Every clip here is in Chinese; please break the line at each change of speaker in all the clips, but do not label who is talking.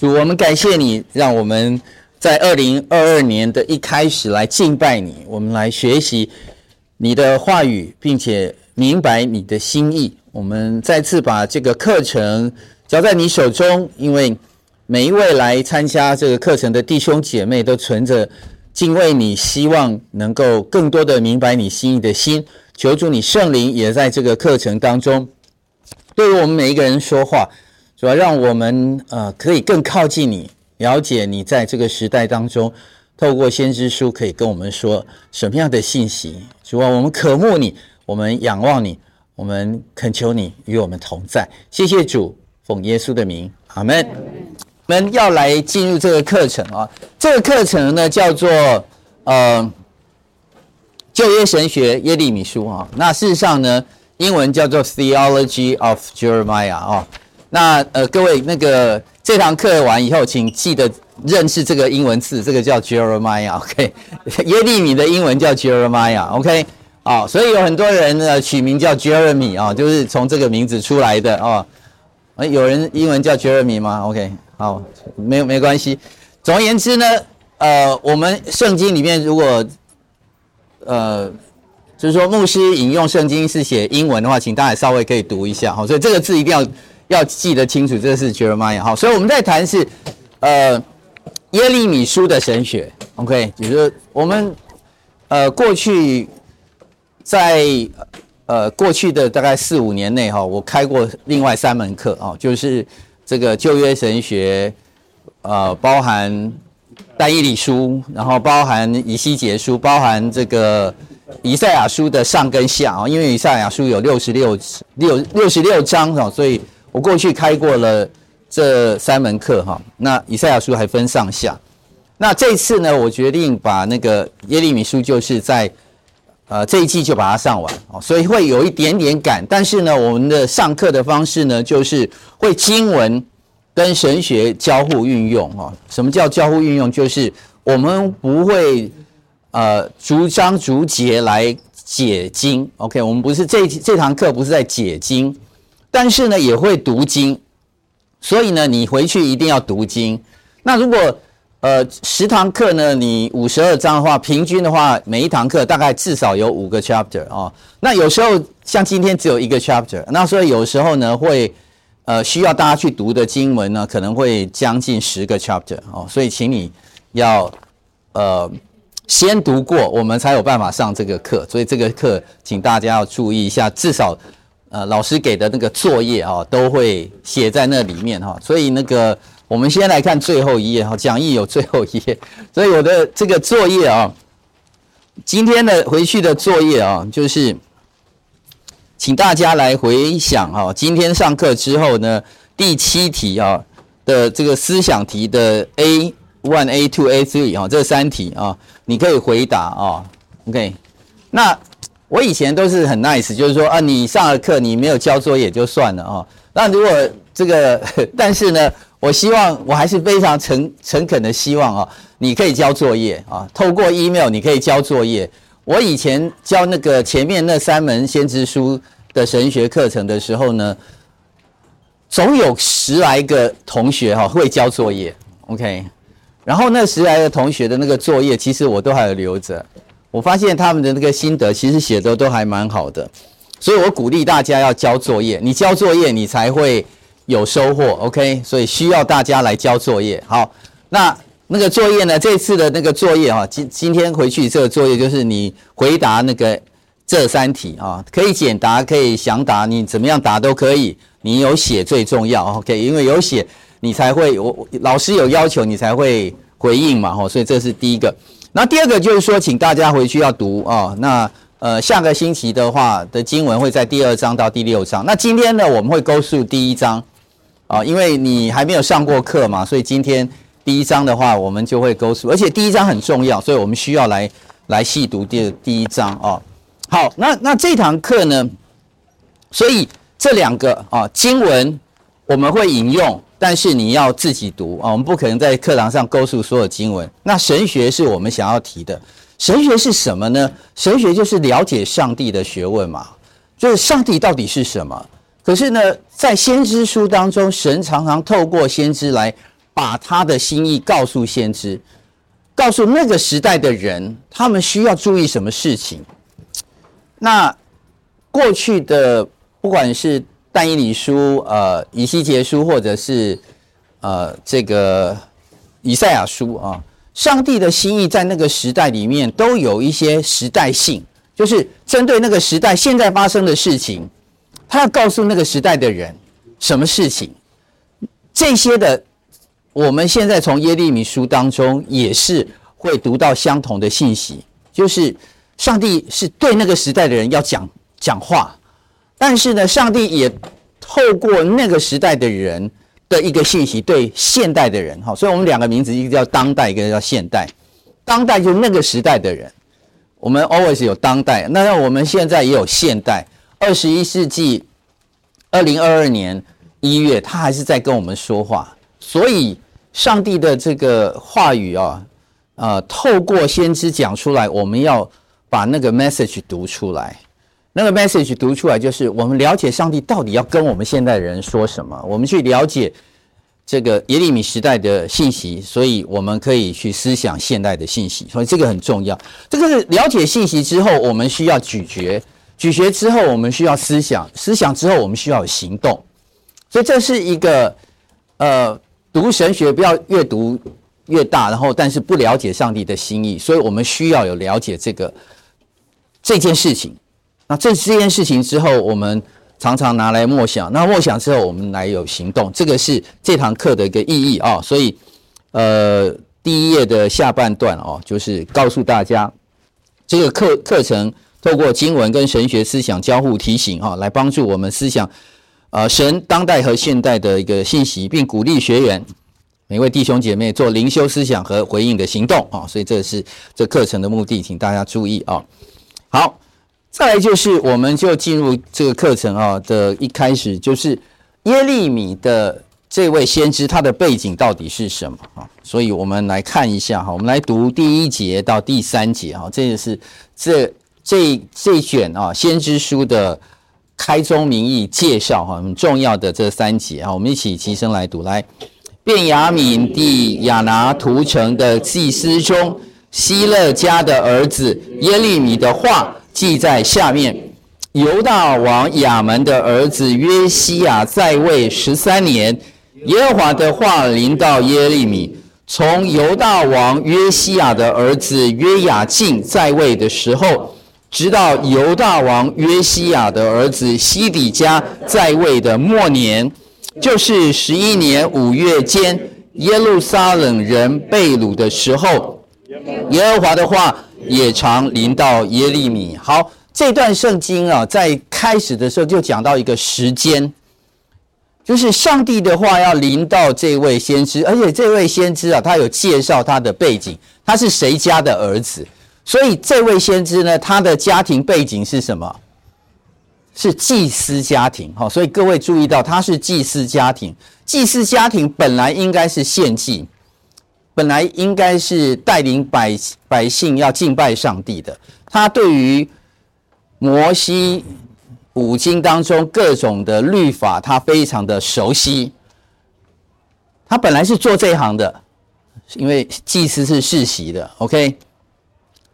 主，我们感谢你，让我们在二零二二年的一开始来敬拜你，我们来学习你的话语，并且明白你的心意。我们再次把这个课程交在你手中，因为每一位来参加这个课程的弟兄姐妹都存着敬畏你，希望能够更多的明白你心意的心。求主你圣灵也在这个课程当中，对于我们每一个人说话，主要让我们呃可以更靠近你，了解你在这个时代当中，透过先知书可以跟我们说什么样的信息。主啊，我们渴慕你，我们仰望你，我们恳求你与我们同在。谢谢主，奉耶稣的名，阿门。我们要来进入这个课程啊，这个课程呢叫做呃旧约神学耶利米书啊。那事实上呢，英文叫做 Theology of Jeremiah 啊。那呃各位那个这堂课完以后，请记得认识这个英文字，这个叫 Jeremiah，OK？耶利米的英文叫 Jeremiah，OK？啊，所以有很多人呢取名叫 Jeremy 啊，就是从这个名字出来的啊。有人英文叫 Jeremy 吗？OK？好，没有没关系。总而言之呢，呃，我们圣经里面如果，呃，就是说牧师引用圣经是写英文的话，请大家稍微可以读一下。好，所以这个字一定要要记得清楚，这是 Jeremiah。好，所以我们在谈是，呃，耶利米书的神学。OK，就是我们呃过去在呃过去的大概四五年内哈，我开过另外三门课啊，就是。这个旧约神学，呃，包含但以理书，然后包含以西结书，包含这个以赛亚书的上跟下啊，因为以赛亚书有六十六六六十六章啊，所以我过去开过了这三门课哈。那以赛亚书还分上下，那这次呢，我决定把那个耶利米书就是在。呃，这一季就把它上完哦，所以会有一点点赶。但是呢，我们的上课的方式呢，就是会经文跟神学交互运用哦。什么叫交互运用？就是我们不会呃逐章逐节来解经，OK？我们不是这这堂课不是在解经，但是呢也会读经。所以呢，你回去一定要读经。那如果呃，十堂课呢，你五十二章的话，平均的话，每一堂课大概至少有五个 chapter 哦。那有时候像今天只有一个 chapter，那所以有时候呢会呃需要大家去读的经文呢，可能会将近十个 chapter 哦。所以请你要呃先读过，我们才有办法上这个课。所以这个课请大家要注意一下，至少呃老师给的那个作业啊、都会写在那里面哈、所以那个。我们先来看最后一页哈，讲义有最后一页，所以我的这个作业啊，今天的回去的作业啊，就是请大家来回想哈，今天上课之后呢，第七题啊的这个思想题的 A one、A two、A three 啊这三题啊，你可以回答啊，OK？那我以前都是很 nice，就是说啊，你上了课你没有交作业就算了哦，那如果这个，但是呢？我希望我还是非常诚诚恳的希望啊，你可以交作业啊，透过 email 你可以交作业。我以前教那个前面那三门先知书的神学课程的时候呢，总有十来个同学哈会交作业，OK。然后那十来个同学的那个作业，其实我都还有留着。我发现他们的那个心得其实写的都还蛮好的，所以我鼓励大家要交作业。你交作业，你才会。有收获，OK，所以需要大家来交作业。好，那那个作业呢？这次的那个作业啊，今今天回去这个作业就是你回答那个这三题啊，可以简答，可以详答，你怎么样答都可以。你有写最重要，OK，因为有写你才会，我老师有要求你才会回应嘛，哈，所以这是第一个。那第二个就是说，请大家回去要读啊，那。呃，下个星期的话的经文会在第二章到第六章。那今天呢，我们会勾述第一章啊，因为你还没有上过课嘛，所以今天第一章的话，我们就会勾述而且第一章很重要，所以我们需要来来细读第第一章啊。好，那那这堂课呢，所以这两个啊经文我们会引用，但是你要自己读啊，我们不可能在课堂上勾述所有经文。那神学是我们想要提的。神学是什么呢？神学就是了解上帝的学问嘛，就是上帝到底是什么。可是呢，在先知书当中，神常常透过先知来把他的心意告诉先知，告诉那个时代的人，他们需要注意什么事情。那过去的不管是但以理书、呃以西结书，或者是呃这个以赛亚书啊，上帝的心意在那个时代里面都有一些时代性，就是针对那个时代现在发生的事情，他要告诉那个时代的人什么事情。这些的，我们现在从耶利米书当中也是会读到相同的信息，就是上帝是对那个时代的人要讲讲话，但是呢，上帝也透过那个时代的人的一个信息对现代的人，哈，所以我们两个名字，一个叫当代，一个叫现代。当代就是那个时代的人，我们 always 有当代，那我们现在也有现代。二十一世纪，二零二二年。一月，他还是在跟我们说话，所以上帝的这个话语啊，呃，透过先知讲出来，我们要把那个 message 读出来。那个 message 读出来，就是我们了解上帝到底要跟我们现代人说什么，我们去了解这个耶利米时代的信息，所以我们可以去思想现代的信息，所以这个很重要。这个是了解信息之后，我们需要咀嚼，咀嚼之后，我们需要思想，思想之后，我们需要行动。所以这是一个，呃，读神学不要越读越大，然后但是不了解上帝的心意，所以我们需要有了解这个这件事情。那这这件事情之后，我们常常拿来默想，那默想之后，我们来有行动。这个是这堂课的一个意义啊、哦。所以，呃，第一页的下半段哦，就是告诉大家这个课课程透过经文跟神学思想交互提醒啊、哦，来帮助我们思想。呃，神当代和现代的一个信息，并鼓励学员每位弟兄姐妹做灵修思想和回应的行动啊，所以这是这课程的目的，请大家注意啊。好，再来就是我们就进入这个课程啊的一开始，就是耶利米的这位先知他的背景到底是什么啊？所以我们来看一下哈，我们来读第一节到第三节哈，这个是这这这卷啊先知书的。开宗明义介绍哈，很重要的这三节啊，我们一起齐声来读。来，便雅悯地亚拿图城的祭司中，希勒家的儿子耶利米的话记在下面。犹大王亚门的儿子约西亚在位十三年，耶和华的话临到耶利米，从犹大王约西亚的儿子约雅敬在位的时候。直到犹大王约西亚的儿子西底家在位的末年，就是十一年五月间，耶路撒冷人被掳的时候，耶和华的话也常临到耶利米。好，这段圣经啊，在开始的时候就讲到一个时间，就是上帝的话要临到这位先知，而且这位先知啊，他有介绍他的背景，他是谁家的儿子。所以这位先知呢，他的家庭背景是什么？是祭司家庭。好，所以各位注意到，他是祭司家庭。祭司家庭本来应该是献祭，本来应该是带领百百姓要敬拜上帝的。他对于摩西五经当中各种的律法，他非常的熟悉。他本来是做这一行的，因为祭司是世袭的。OK。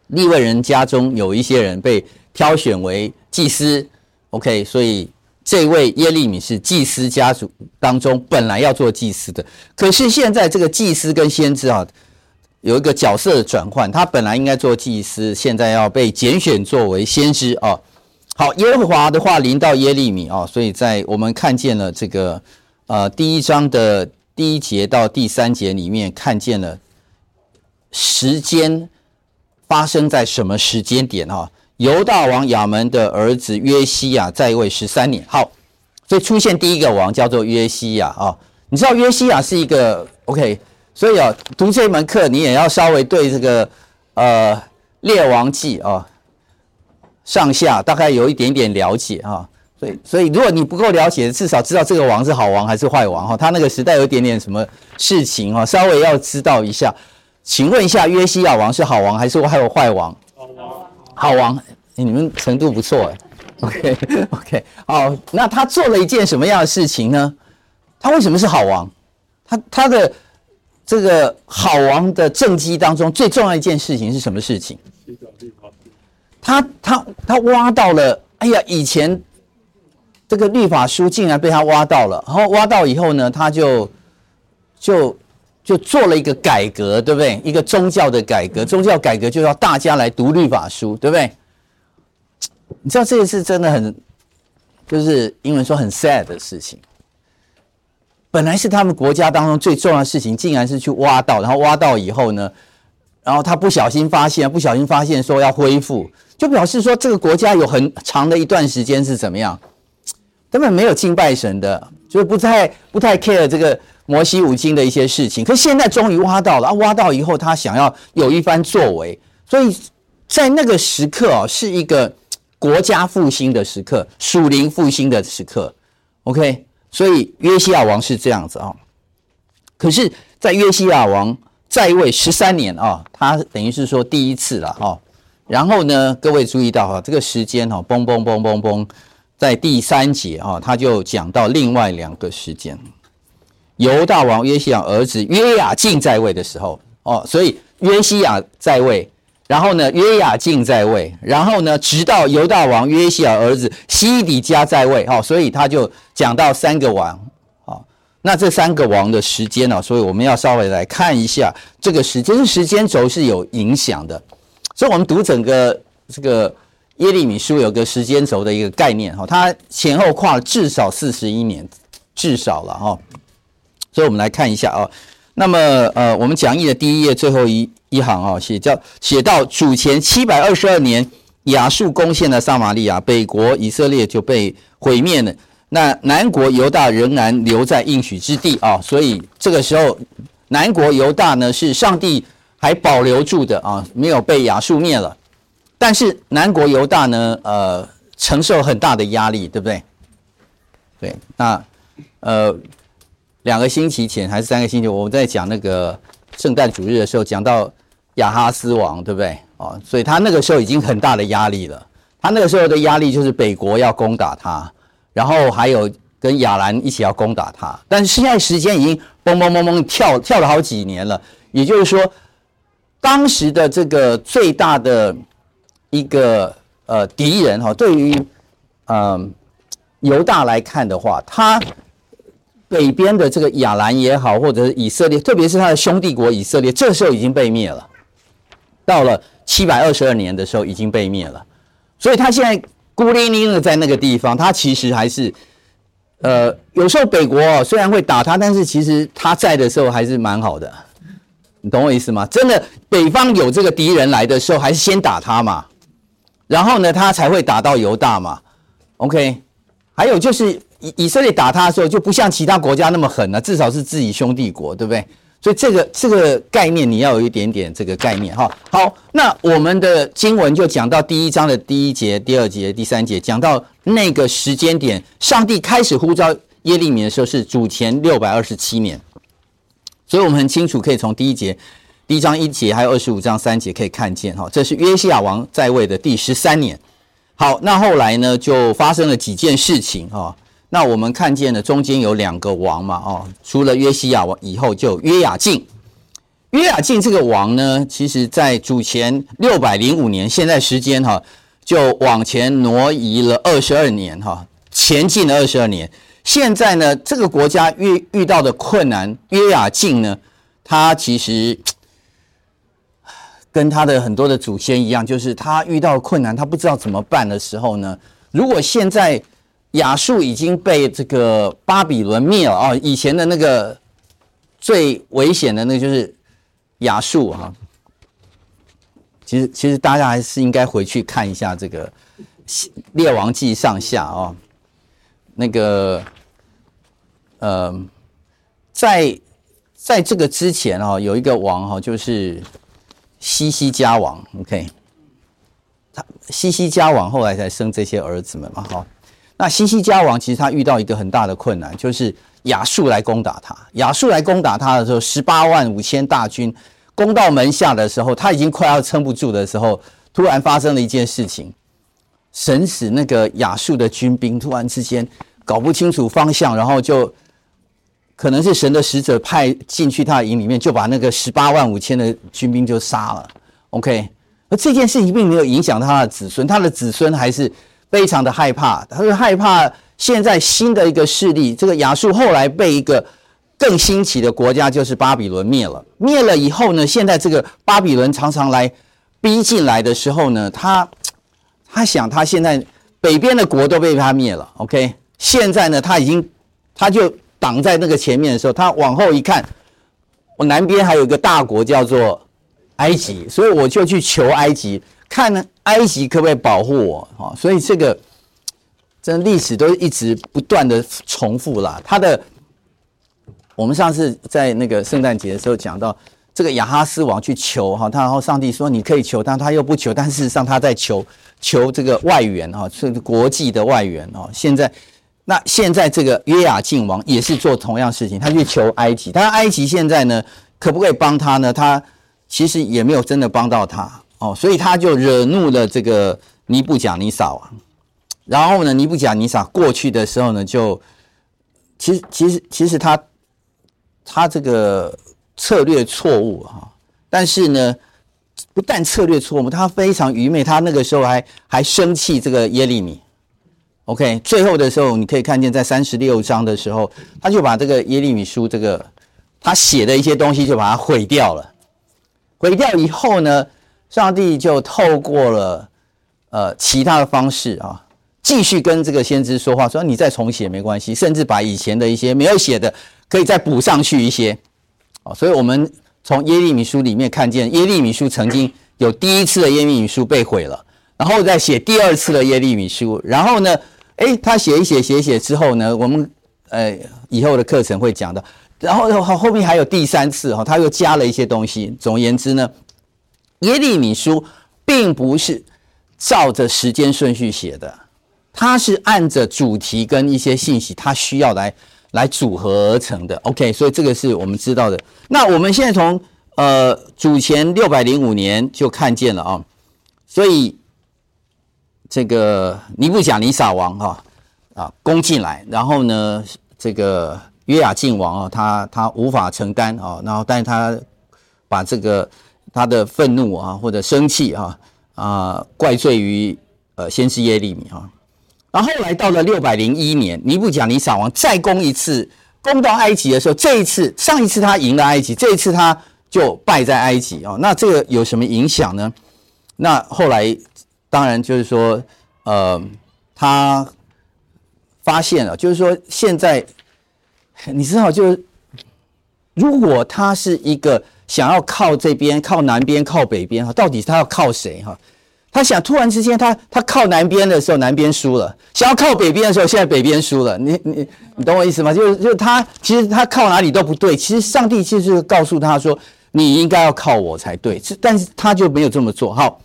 利未人家中有一些人被挑选为祭司，OK，所以这位耶利米是祭司家族当中本来要做祭司的。可是现在这个祭司跟先知啊，有一个角色的转换，他本来应该做祭司，现在要被拣选作为先知啊。好，耶和华的话临到耶利米啊，所以在我们看见了这个呃第一章的第一节到第三节里面，看见了时间。发生在什么时间点？哈，犹大王亚门的儿子约西亚在位十三年。好，所以出现第一个王叫做约西亚啊。你知道约西亚是一个 OK，所以啊，读这门课你也要稍微对这个呃列王记啊上下大概有一点点了解啊。所以，所以如果你不够了解，至少知道这个王是好王还是坏王哈。他那个时代有一点点什么事情哈，稍微要知道一下。请问一下，约西亚王是好王还是还有坏王？好王，你们程度不错哎。OK，OK，好，那他做了一件什么样的事情呢？他为什么是好王？他他的这个好王的政绩当中最重要一件事情是什么事情？他他他挖到了，哎呀，以前这个律法书竟然被他挖到了，然后挖到以后呢，他就就就做了一个改革，对不对？一个宗教的改革，宗教改革就要大家来读律法书，对不对？你知道这个是真的很，就是英文说很 sad 的事情。本来是他们国家当中最重要的事情，竟然是去挖到，然后挖到以后呢，然后他不小心发现，不小心发现说要恢复，就表示说这个国家有很长的一段时间是怎么样，根本没有敬拜神的，就是不太不太 care 这个摩西五经的一些事情。可是现在终于挖到了，啊，挖到以后他想要有一番作为，所以在那个时刻啊，是一个国家复兴的时刻，属灵复兴的时刻。OK。所以约西亚王是这样子啊，可是，在约西亚王在位十三年啊，他等于是说第一次了哈。然后呢，各位注意到哈，这个时间哈，嘣嘣嘣嘣嘣，在第三节啊，他就讲到另外两个时间，犹大王约西亚儿子约雅敬在位的时候哦，所以约西亚在位。然后呢，约雅敬在位，然后呢，直到犹大王约西亚儿子西底家在位，哈，所以他就讲到三个王，啊，那这三个王的时间呢，所以我们要稍微来看一下这个时间，时间轴是有影响的，所以我们读整个这个耶利米书有个时间轴的一个概念，哈，它前后跨了至少四十一年，至少了，哈，所以我们来看一下啊，那么呃，我们讲义的第一页最后一。一行啊，写叫写到主前七百二十二年，亚述攻陷了撒玛利亚，北国以色列就被毁灭了。那南国犹大仍然留在应许之地啊，所以这个时候南国犹大呢是上帝还保留住的啊，没有被亚述灭了。但是南国犹大呢，呃，承受很大的压力，对不对？对，那呃，两个星期前还是三个星期，我们在讲那个。圣诞主日的时候讲到亚哈斯王，对不对？哦，所以他那个时候已经很大的压力了。他那个时候的压力就是北国要攻打他，然后还有跟亚兰一起要攻打他。但是现在时间已经嘣嘣嘣嘣跳跳了好几年了，也就是说，当时的这个最大的一个呃敌人哈，对于嗯犹大来看的话，他。北边的这个亚兰也好，或者是以色列，特别是他的兄弟国以色列，这时候已经被灭了。到了七百二十二年的时候，已经被灭了。所以他现在孤零零的在那个地方，他其实还是，呃，有时候北国，虽然会打他，但是其实他在的时候还是蛮好的。你懂我意思吗？真的，北方有这个敌人来的时候，还是先打他嘛，然后呢，他才会打到犹大嘛。OK，还有就是。以以色列打他的时候就不像其他国家那么狠了，至少是自己兄弟国，对不对？所以这个这个概念你要有一点点这个概念哈。好，那我们的经文就讲到第一章的第一节、第二节、第三节，讲到那个时间点，上帝开始呼召耶利米的时候是主前六百二十七年，所以我们很清楚可以从第一节、第一章一节还有二十五章三节可以看见哈，这是约西亚王在位的第十三年。好，那后来呢就发生了几件事情哈。那我们看见了中间有两个王嘛，哦，除了约西亚王以后就约雅敬。约雅敬这个王呢，其实在主前六百零五年，现在时间哈就往前挪移了二十二年哈，前进了二十二年。现在呢，这个国家遇遇到的困难，约雅敬呢，他其实跟他的很多的祖先一样，就是他遇到困难，他不知道怎么办的时候呢，如果现在。亚述已经被这个巴比伦灭了啊！以前的那个最危险的，那个就是亚述哈。其实，其实大家还是应该回去看一下这个《列王记》上下哦。那个，呃，在在这个之前哦，有一个王哈，就是西西家王。OK，他西西家王后来才生这些儿子们嘛，哈。那西西家王其实他遇到一个很大的困难，就是亚述来攻打他。亚述来攻打他的时候，十八万五千大军攻到门下的时候，他已经快要撑不住的时候，突然发生了一件事情，神使那个亚述的军兵突然之间搞不清楚方向，然后就可能是神的使者派进去他的营里面，就把那个十八万五千的军兵就杀了。OK，而这件事情并没有影响他的子孙，他的子孙还是非常的害怕，他是害怕现在新的一个势力，这个亚述后来被一个更兴起的国家就是巴比伦灭了。灭了以后呢，现在这个巴比伦常常来逼进来的时候呢，他他想他现在北边的国都被他灭了，OK，现在呢他已经他就。挡在那个前面的时候，他往后一看，我南边还有一个大国叫做埃及，所以我就去求埃及，看呢埃及可不可以保护我啊？所以这个这历史都一直不断的重复啦。他的我们上次在那个圣诞节的时候讲到，这个亚哈斯王去求哈，他然后上帝说你可以求，但他又不求，但事实上他在求求这个外援哈，是国际的外援哦，现在。那现在这个约雅敬王也是做同样事情，他去求埃及，但埃及现在呢，可不可以帮他呢？他其实也没有真的帮到他哦，所以他就惹怒了这个尼布甲尼撒王。然后呢，尼布甲尼撒过去的时候呢，就其实其实其实他他这个策略错误哈，但是呢，不但策略错误，他非常愚昧，他那个时候还还生气这个耶利米。OK，最后的时候，你可以看见在三十六章的时候，他就把这个耶利米书这个他写的一些东西就把它毁掉了。毁掉以后呢，上帝就透过了呃其他的方式啊，继续跟这个先知说话，说你再重写没关系，甚至把以前的一些没有写的可以再补上去一些。哦，所以我们从耶利米书里面看见，耶利米书曾经有第一次的耶利米书被毁了，然后再写第二次的耶利米书，然后呢，哎，他写一写写一写之后呢，我们呃以后的课程会讲到，然后后后面还有第三次哈，他又加了一些东西。总而言之呢，耶利米书并不是照着时间顺序写的，它是按着主题跟一些信息，它需要来来组合而成的。OK，所以这个是我们知道的。那我们现在从呃主前六百零五年就看见了啊，所以。这个尼布甲尼撒王哈啊攻进来，然后呢，这个约雅敬王啊，他他无法承担啊，然后但是他把这个他的愤怒啊或者生气啊啊怪罪于呃先知耶利米啊，然后后来到了六百零一年，尼布甲尼撒王再攻一次，攻到埃及的时候，这一次上一次他赢了埃及，这一次他就败在埃及啊，那这个有什么影响呢？那后来。当然，就是说，呃，他发现了，就是说，现在你知道，就是如果他是一个想要靠这边、靠南边、靠北边哈，到底他要靠谁哈？他想突然之间，他他靠南边的时候，南边输了；想要靠北边的时候，现在北边输了。你你你懂我意思吗？就是就是他其实他靠哪里都不对。其实上帝就是告诉他说，你应该要靠我才对。但是他就没有这么做。好，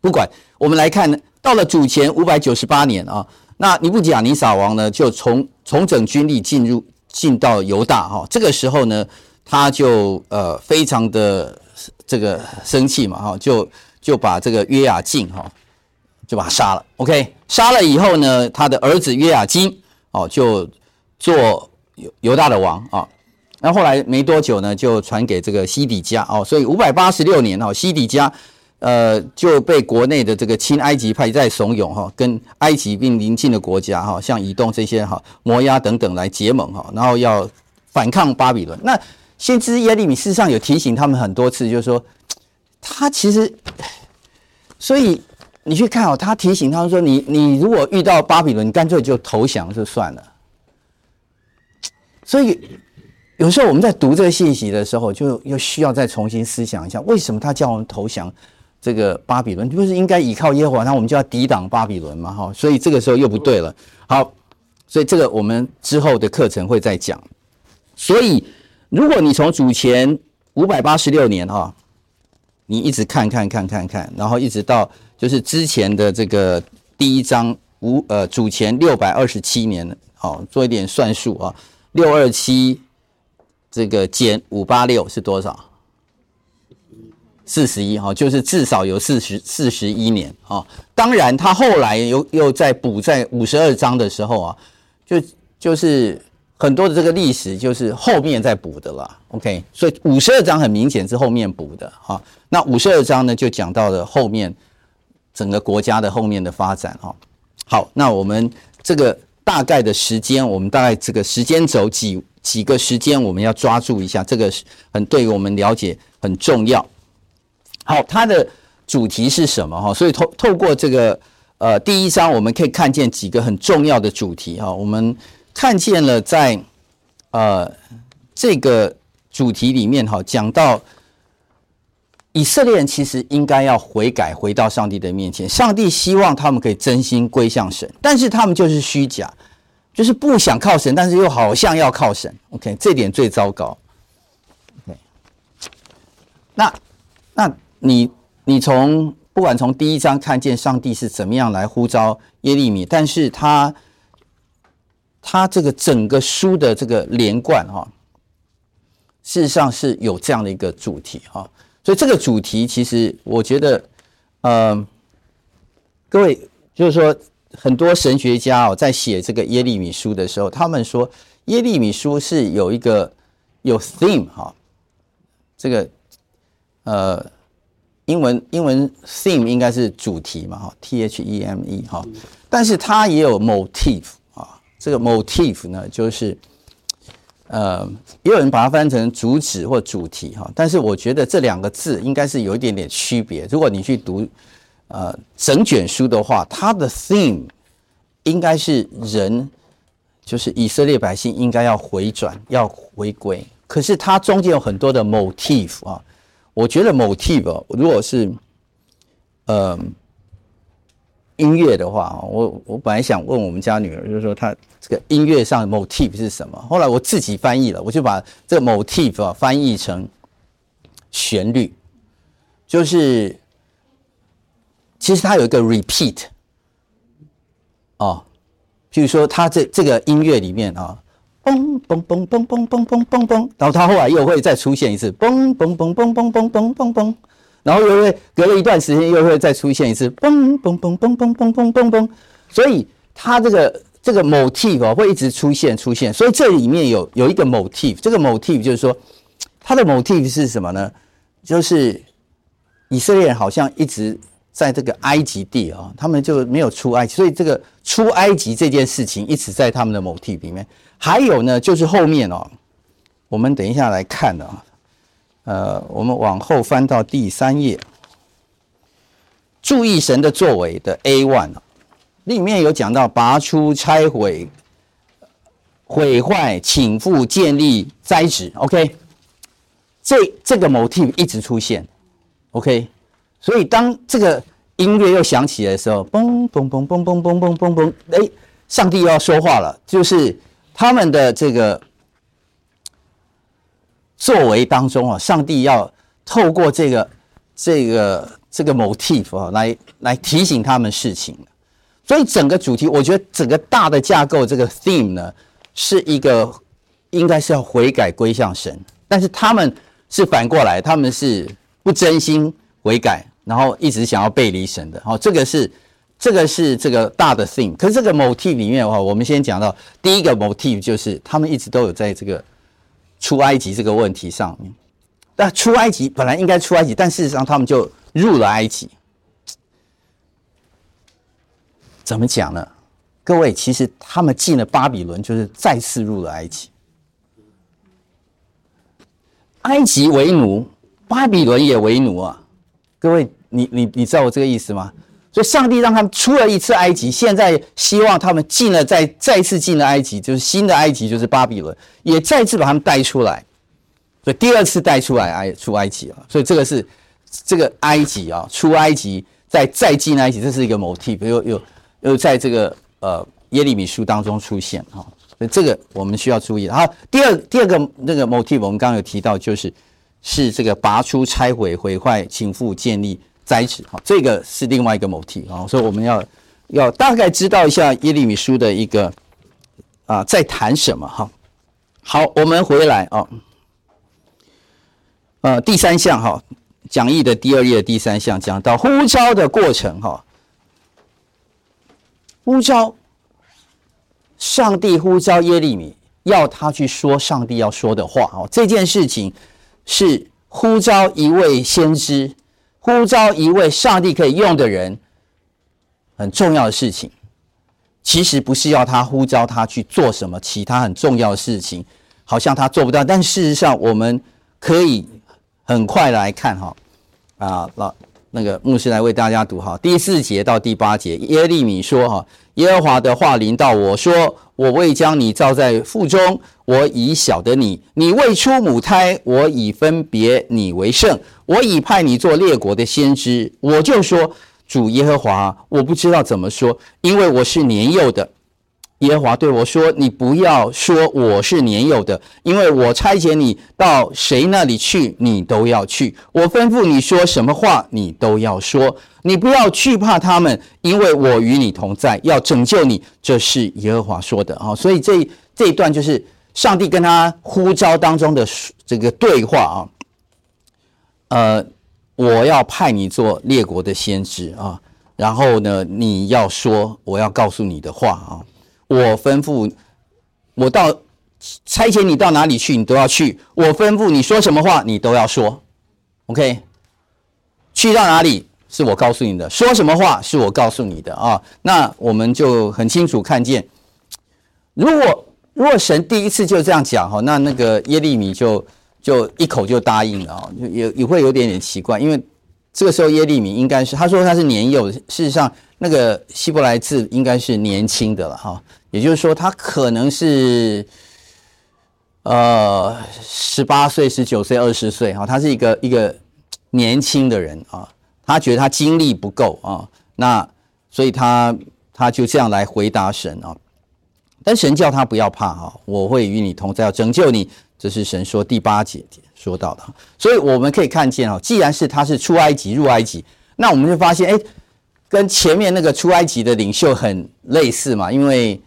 不管。我们来看，到了主前五百九十八年啊，那尼布甲尼撒王呢，就从重整军力进入进到犹大哈，这个时候呢，他就呃非常的这个生气嘛哈，就就把这个约雅敬哈就把他杀了，OK，杀了以后呢，他的儿子约雅斤哦就做犹犹大的王啊，那后来没多久呢，就传给这个西底家哦，所以五百八十六年哦，西底家。呃，就被国内的这个亲埃及派在怂恿哈，跟埃及并邻近的国家哈，像以东这些哈、摩押等等来结盟哈，然后要反抗巴比伦。那先知耶利米事实上有提醒他们很多次，就是说他其实，所以你去看哦，他提醒他们说，你你如果遇到巴比伦，你干脆就投降就算了。所以有时候我们在读这个信息的时候，就又需要再重新思想一下，为什么他叫我们投降？这个巴比伦不是应该依靠耶和华，那我们就要抵挡巴比伦嘛？哈，所以这个时候又不对了。好，所以这个我们之后的课程会再讲。所以，如果你从主前五百八十六年哈，你一直看看看看看，然后一直到就是之前的这个第一章五呃主前六百二十七年，好，做一点算术啊，六二七这个减五八六是多少？四十一哈，就是至少有四十四十一年啊。当然，他后来又又在补在五十二章的时候啊，就就是很多的这个历史就是后面再补的了，OK，所以五十二章很明显是后面补的哈。那五十二章呢，就讲到了后面整个国家的后面的发展哈。好，那我们这个大概的时间，我们大概这个时间轴几几个时间，我们要抓住一下，这个很对于我们了解很重要。好，它的主题是什么哈？所以透透过这个呃第一章，我们可以看见几个很重要的主题哈，我们。看见了在，呃这个主题里面哈，讲到以色列人其实应该要悔改，回到上帝的面前。上帝希望他们可以真心归向神，但是他们就是虚假，就是不想靠神，但是又好像要靠神。OK，这点最糟糕。OK，那那你你从不管从第一章看见上帝是怎么样来呼召耶利米，但是他。他这个整个书的这个连贯哈，事实上是有这样的一个主题哈，所以这个主题其实我觉得，呃，各位就是说很多神学家哦在写这个耶利米书的时候，他们说耶利米书是有一个有 theme 哈，这个呃英文英文 theme 应该是主题嘛哈，T H E M E 哈，但是它也有 motif。这个 motif 呢，就是呃，也有人把它翻成主旨或主题哈，但是我觉得这两个字应该是有一点点区别。如果你去读呃整卷书的话，它的 theme 应该是人，就是以色列百姓应该要回转，要回归。可是它中间有很多的 motif 啊，我觉得 motif 如果是呃。音乐的话，我我本来想问我们家女儿，就是说她这个音乐上的 motif 是什么？后来我自己翻译了，我就把这个 motif 啊翻译成旋律，就是其实它有一个 repeat 哦，譬如说它这这个音乐里面啊，嘣嘣嘣嘣嘣嘣嘣嘣嘣，然后它后来又会再出现一次，嘣嘣嘣嘣嘣嘣嘣嘣嘣。然后又会隔了一段时间，又会再出现一次，嘣嘣嘣嘣嘣嘣嘣嘣嘣。所以它这个这个 motif 啊，会一直出现出现。所以这里面有有一个 motif，这个 motif 就是说，它的 motif 是什么呢？就是以色列人好像一直在这个埃及地啊，他们就没有出埃及，所以这个出埃及这件事情一直在他们的 motif 里面。还有呢，就是后面哦，我们等一下来看啊。呃，我们往后翻到第三页，注意神的作为的 A one 里面有讲到拔出、拆毁、毁坏、倾覆、建立、栽植。OK，这这个 motif 一直出现。OK，所以当这个音乐又响起来的时候，嘣嘣嘣嘣嘣嘣嘣嘣嘣，哎，上帝要说话了，就是他们的这个。作为当中啊，上帝要透过这个、这个、这个 motif 啊，来来提醒他们事情。所以整个主题，我觉得整个大的架构，这个 theme 呢，是一个应该是要悔改归向神，但是他们是反过来，他们是不真心悔改，然后一直想要背离神的。好，这个是这个是这个大的 theme。可是这个 motif 里面的话，我们先讲到第一个 motif，就是他们一直都有在这个。出埃及这个问题上面，那出埃及本来应该出埃及，但事实上他们就入了埃及。怎么讲呢？各位，其实他们进了巴比伦，就是再次入了埃及。埃及为奴，巴比伦也为奴啊！各位，你你你知道我这个意思吗？所以上帝让他们出了一次埃及，现在希望他们进了再再次进了埃及，就是新的埃及，就是巴比伦，也再次把他们带出来。所以第二次带出来埃出埃及了。所以这个是这个埃及啊，出埃及再再进埃及，这是一个 motif，又又又在这个呃耶利米书当中出现哈。所以这个我们需要注意。然后，第二第二个那个 motif，我们刚刚有提到，就是是这个拔出、拆毁、毁坏、倾覆、建立。栽植，哈，这个是另外一个 motif 啊，所以我们要要大概知道一下耶利米书的一个啊在谈什么哈。好，我们回来啊，呃，第三项哈，讲义的第二页第三项讲到呼召的过程哈，呼召，上帝呼召耶利米，要他去说上帝要说的话哦。这件事情是呼召一位先知，呼召一位上帝可以用的人，很重要的事情。其实不是要他呼召他去做什么其他很重要的事情，好像他做不到。但事实上，我们可以很快来看哈啊，老那个牧师来为大家读哈第四节到第八节。耶利米说哈，耶和华的话临到我说，我未将你造在腹中，我已晓得你；你未出母胎，我已分别你为圣，我已派你做列国的先知。我就说。主耶和华，我不知道怎么说，因为我是年幼的。耶和华对我说：“你不要说我是年幼的，因为我差遣你到谁那里去，你都要去。我吩咐你说什么话，你都要说。你不要惧怕他们，因为我与你同在，要拯救你。”这是耶和华说的啊。所以这这一段就是上帝跟他呼召当中的这个对话啊。呃。我要派你做列国的先知啊，然后呢，你要说我要告诉你的话啊。我吩咐我到差遣你到哪里去，你都要去。我吩咐你说什么话，你都要说。OK，去到哪里是我告诉你的，说什么话是我告诉你的啊。那我们就很清楚看见，如果如果神第一次就这样讲哈，那那个耶利米就。就一口就答应了啊，也也会有点点奇怪，因为这个时候耶利米应该是他说他是年幼，事实上那个希伯来字应该是年轻的了哈，也就是说他可能是呃十八岁、十九岁、二十岁哈，他是一个一个年轻的人啊，他觉得他精力不够啊，那所以他他就这样来回答神啊，但神叫他不要怕哈，我会与你同在，要拯救你。这是神说第八节说到的，所以我们可以看见啊，既然是他是出埃及入埃及，那我们就发现，哎，跟前面那个出埃及的领袖很类似嘛，因为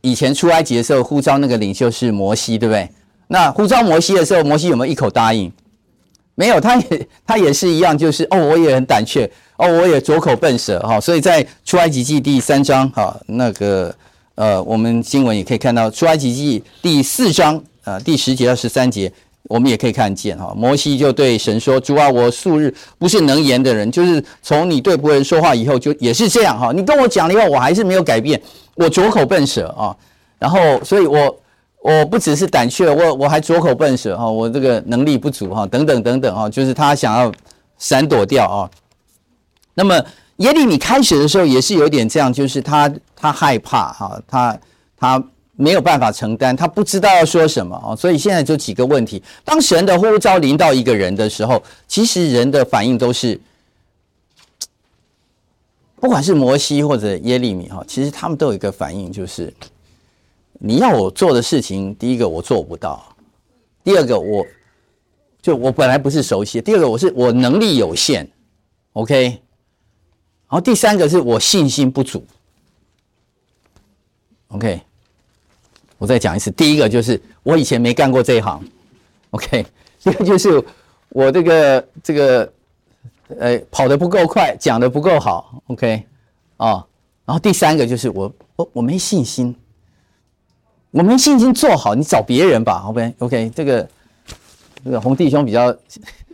以前出埃及的时候呼召那个领袖是摩西，对不对？那呼召摩西的时候，摩西有没有一口答应？没有，他也他也是一样，就是哦，我也很胆怯，哦，我也拙口笨舌哈，所以在出埃及记第三章哈，那个呃，我们经文也可以看到出埃及记第四章。啊，第十节到十三节，我们也可以看见哈，摩西就对神说：“主啊，我素日不是能言的人，就是从你对仆人说话以后，就也是这样哈。你跟我讲了以后，我还是没有改变，我拙口笨舌啊。然后，所以我我不只是胆怯，我我还拙口笨舌哈，我这个能力不足哈，等等等等哈，就是他想要闪躲掉啊。那么耶利米开始的时候也是有点这样，就是他他害怕哈，他他。没有办法承担，他不知道要说什么啊，所以现在就几个问题。当神的呼召临到一个人的时候，其实人的反应都是，不管是摩西或者耶利米哈，其实他们都有一个反应，就是你要我做的事情，第一个我做不到，第二个我就我本来不是熟悉，第二个我是我能力有限，OK，然后第三个是我信心不足，OK。我再讲一次，第一个就是我以前没干过这一行，OK。第二个就是我这个这个呃跑得不够快，讲得不够好，OK 啊。然后第三个就是我我我没信心，我没信心做好，你找别人吧，OK OK。这个这个红弟兄比较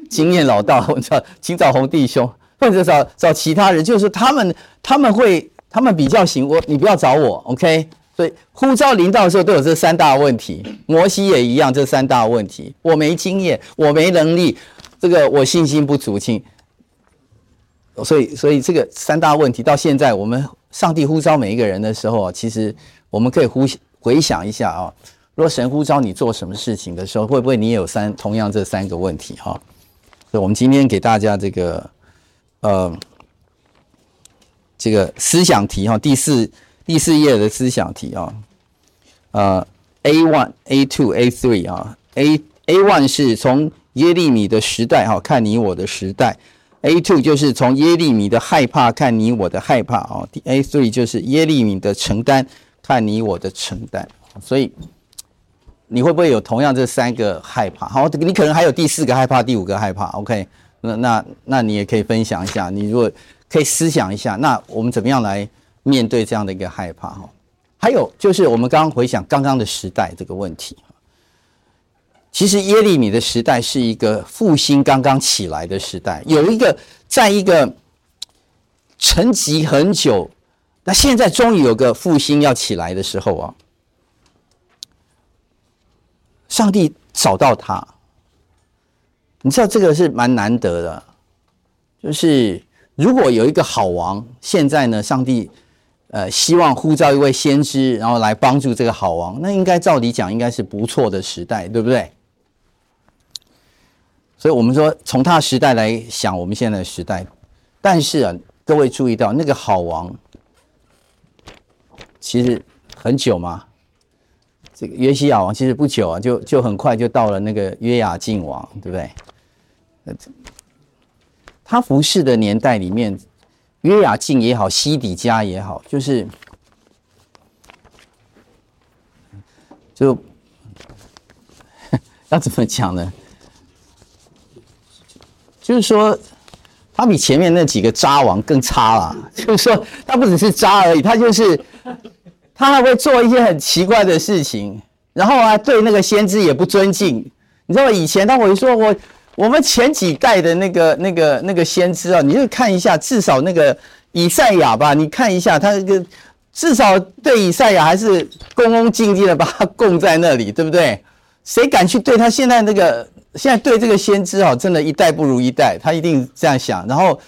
经验老道，我找请找红弟兄，或者找找其他人，就是他们他们会他们比较行，我你不要找我，OK。所以呼召临到的时候都有这三大问题，摩西也一样，这三大问题，我没经验，我没能力，这个我信心不足，请。所以，所以这个三大问题到现在，我们上帝呼召每一个人的时候啊，其实我们可以呼回想一下啊，如果神呼召你做什么事情的时候，会不会你也有三同样这三个问题哈？所以我们今天给大家这个呃这个思想题哈，第四。第四页的思想题啊，呃，A one、A two、A three 啊，A A one 是从耶利米的时代哈看你我的时代，A two 就是从耶利米的害怕看你我的害怕啊，A three 就是耶利米的承担看你我的承担，所以你会不会有同样这三个害怕？好，你可能还有第四个害怕、第五个害怕。OK，那那那你也可以分享一下，你如果可以思想一下，那我们怎么样来？面对这样的一个害怕哈，还有就是我们刚刚回想刚刚的时代这个问题，其实耶利米的时代是一个复兴刚刚起来的时代，有一个在一个沉寂很久，那现在终于有个复兴要起来的时候啊，上帝找到他，你知道这个是蛮难得的，就是如果有一个好王，现在呢，上帝。呃，希望呼召一位先知，然后来帮助这个好王，那应该照理讲应该是不错的时代，对不对？所以，我们说从他的时代来想，我们现在的时代。但是啊，各位注意到那个好王，其实很久嘛。这个约西亚王其实不久啊，就就很快就到了那个约雅敬王，对不对？他服侍的年代里面。约雅敬也好，西底家也好，就是就 要怎么讲呢？就是说，他比前面那几个渣王更差了。就是说，他不只是渣而已，他就是他还会做一些很奇怪的事情，然后啊，对那个先知也不尊敬。你知道，以前他会说我。我们前几代的那个、那个、那个先知啊，你就看一下，至少那个以赛亚吧，你看一下他那个，至少对以赛亚还是恭恭敬敬的把他供在那里，对不对？谁敢去对他现在那个现在对这个先知啊，真的一代不如一代，他一定这样想。然后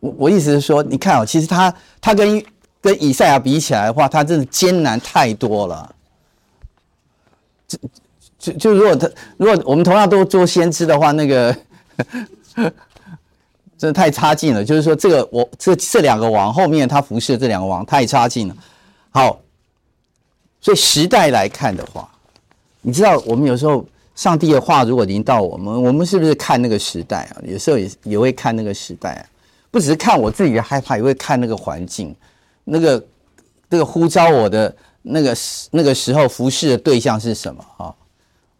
我我意思是说，你看啊，其实他他跟跟以赛亚比起来的话，他真的艰难太多了。这就就如果他如果我们同样都做先知的话，那个 真的太差劲了。就是说，这个我这这两个王后面他服侍的这两个王太差劲了。好，所以时代来看的话，你知道我们有时候上帝的话如果临到我们，我们是不是看那个时代啊？有时候也也会看那个时代啊，不只是看我自己的害怕，也会看那个环境，那个那个呼召我的那个那个时候服侍的对象是什么啊？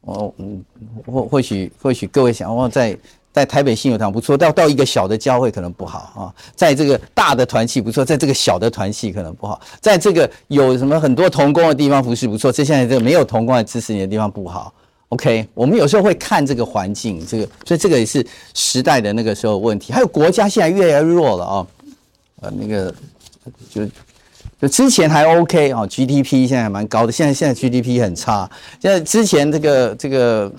哦，嗯，或或许或许各位想，哦，在在台北信友堂不错，到到一个小的教会可能不好啊，在这个大的团契不错，在这个小的团契可能不好，在这个有什么很多同工的地方服侍不错，这现在这个没有同工来支持你的地方不好。OK，我们有时候会看这个环境，这个所以这个也是时代的那个时候问题，还有国家现在越来越弱了啊，呃，那个就。之前还 OK 啊，GDP 现在还蛮高的，现在现在 GDP 很差。现在之前这个这个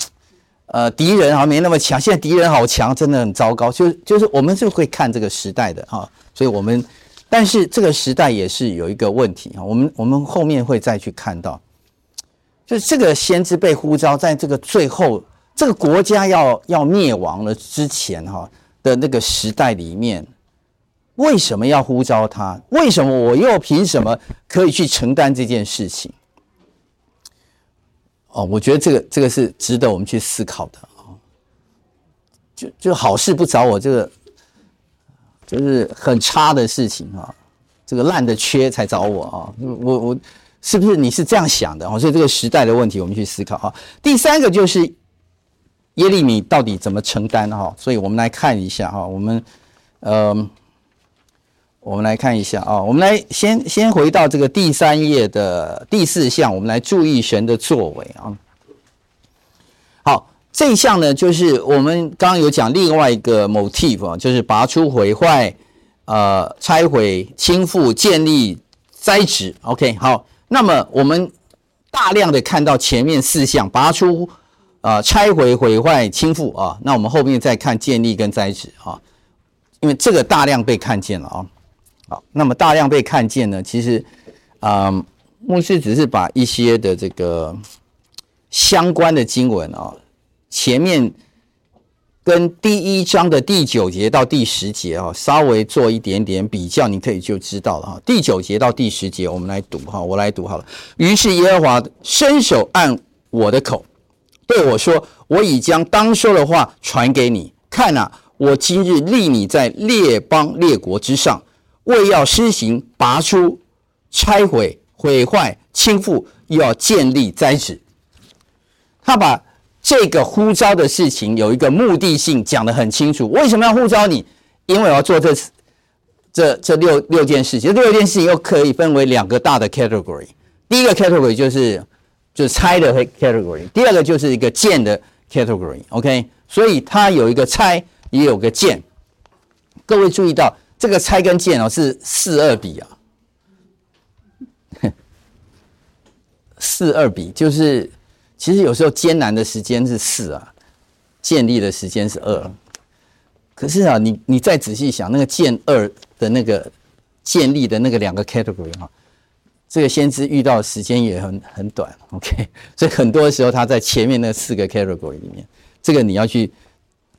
呃敌人好像没那么强，现在敌人好强，真的很糟糕。就就是我们是会看这个时代的哈，所以我们但是这个时代也是有一个问题啊，我们我们后面会再去看到，就是这个先知被呼召，在这个最后这个国家要要灭亡了之前哈的那个时代里面。为什么要呼召他？为什么我又凭什么可以去承担这件事情？哦，我觉得这个这个是值得我们去思考的啊。就就好事不找我，这个就是很差的事情啊。这个烂的缺才找我啊。我我是不是你是这样想的啊？所以这个时代的问题，我们去思考哈。第三个就是耶利米到底怎么承担哈？所以我们来看一下哈。我们嗯。我们来看一下啊，我们来先先回到这个第三页的第四项，我们来注意神的作为啊。好，这一项呢，就是我们刚刚有讲另外一个 motif 啊，就是拔出、毁坏、呃、拆毁、倾覆、建立、栽植。OK，好，那么我们大量的看到前面四项，拔出、呃、拆毁、毁坏、倾覆啊，那我们后面再看建立跟栽植啊，因为这个大量被看见了啊。好，那么大量被看见呢？其实，啊、牧师只是把一些的这个相关的经文啊，前面跟第一章的第九节到第十节啊，稍微做一点点比较，你可以就知道了哈。第九节到第十节，我们来读哈，我来读好了。于是耶和华伸手按我的口，对我说：“我已将当说的话传给你。看哪，我今日立你在列邦列国之上。”为要施行拔出、拆毁、毁坏、倾覆，又要建立、栽植。他把这个呼召的事情有一个目的性讲得很清楚。为什么要呼召你？因为我要做这这这六六件事情，这六件事情又可以分为两个大的 category。第一个 category 就是就是拆的 category，第二个就是一个建的 category。OK，所以它有一个拆，也有个建。各位注意到这个拆跟建哦是四二比啊，四二比就是其实有时候艰难的时间是四啊，建立的时间是二。可是啊，你你再仔细想，那个建二的那个建立的那个两个 category 哈，这个先知遇到的时间也很很短，OK，所以很多时候他在前面那四个 category 里面，这个你要去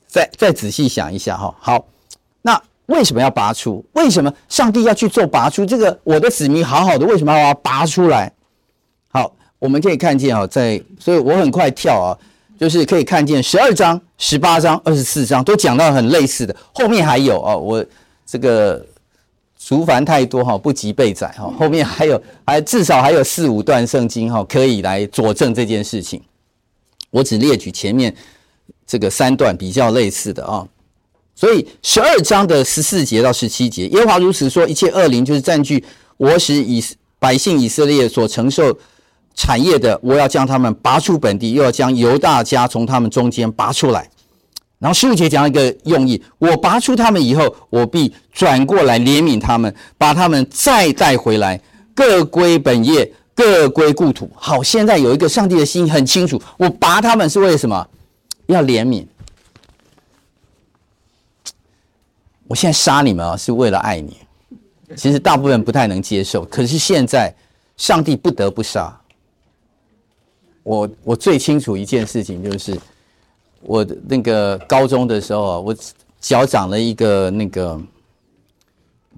再再仔细想一下哈。好，那为什么要拔出？为什么上帝要去做拔出？这个我的子民好好的，为什么要把它拔出来？好，我们可以看见啊，在所以我很快跳啊。就是可以看见十二章、十八章、二十四章都讲到很类似的，后面还有哦，我这个族繁太多哈，不及备载哈，后面还有还至少还有四五段圣经哈，可以来佐证这件事情。我只列举前面这个三段比较类似的啊，所以十二章的十四节到十七节，耶和华如此说：一切恶灵就是占据我使以百姓以色列所承受。产业的，我要将他们拔出本地，又要将犹大家从他们中间拔出来。然后十五节讲一个用意：我拔出他们以后，我必转过来怜悯他们，把他们再带回来，各归本业，各归故土。好，现在有一个上帝的心很清楚，我拔他们是为了什么？要怜悯。我现在杀你们啊，是为了爱你。其实大部分不太能接受，可是现在上帝不得不杀。我我最清楚一件事情，就是我那个高中的时候啊，我脚长了一个那个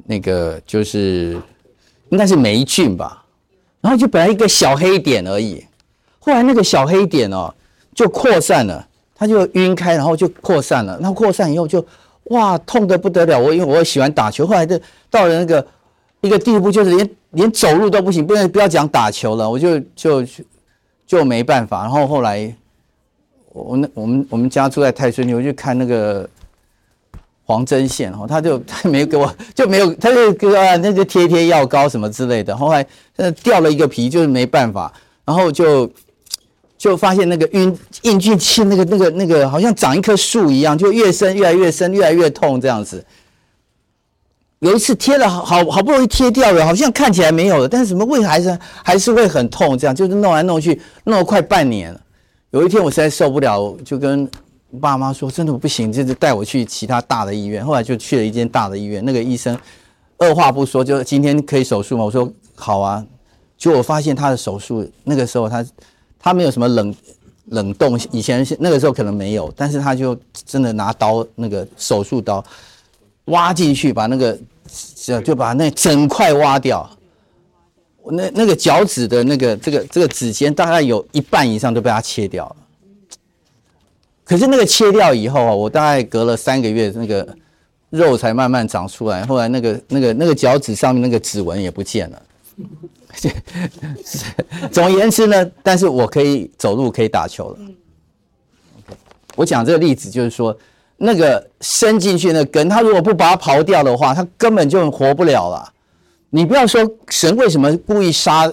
那个就是应该是霉菌吧，然后就本来一个小黑点而已，后来那个小黑点哦就扩散了，它就晕开，然后就扩散了，然后扩散以后就哇痛得不得了，我因为我喜欢打球，后来就到了那个一个地步，就是连连走路都不行，不能不要讲打球了，我就就。就没办法，然后后来我那我们我们家住在泰顺，我就看那个黄针线哦，他就他没给我就没有，他就给啊那就贴贴药膏什么之类的。后来呃掉了一个皮，就是没办法，然后就就发现那个晕硬菌器那个那个那个好像长一棵树一样，就越深越来越深，越来越痛这样子。有一次贴了好好好不容易贴掉了，好像看起来没有了，但是怎么为还是还是会很痛？这样就是弄来弄去，弄了快半年了。有一天我实在受不了，就跟爸妈说：“真的不行，就是带我去其他大的医院。”后来就去了一间大的医院，那个医生二话不说，就今天可以手术吗？我说好啊。就我发现他的手术那个时候他他没有什么冷冷冻，以前那个时候可能没有，但是他就真的拿刀那个手术刀。挖进去，把那个，就把那整块挖掉。那那个脚趾的那个这个这个指尖，大概有一半以上都被他切掉了。可是那个切掉以后啊，我大概隔了三个月，那个肉才慢慢长出来。后来那个那个那个脚趾上面那个指纹也不见了。总而言之呢，但是我可以走路，可以打球了。我讲这个例子就是说。那个伸进去那根，他如果不把它刨掉的话，他根本就活不了了。你不要说神为什么故意杀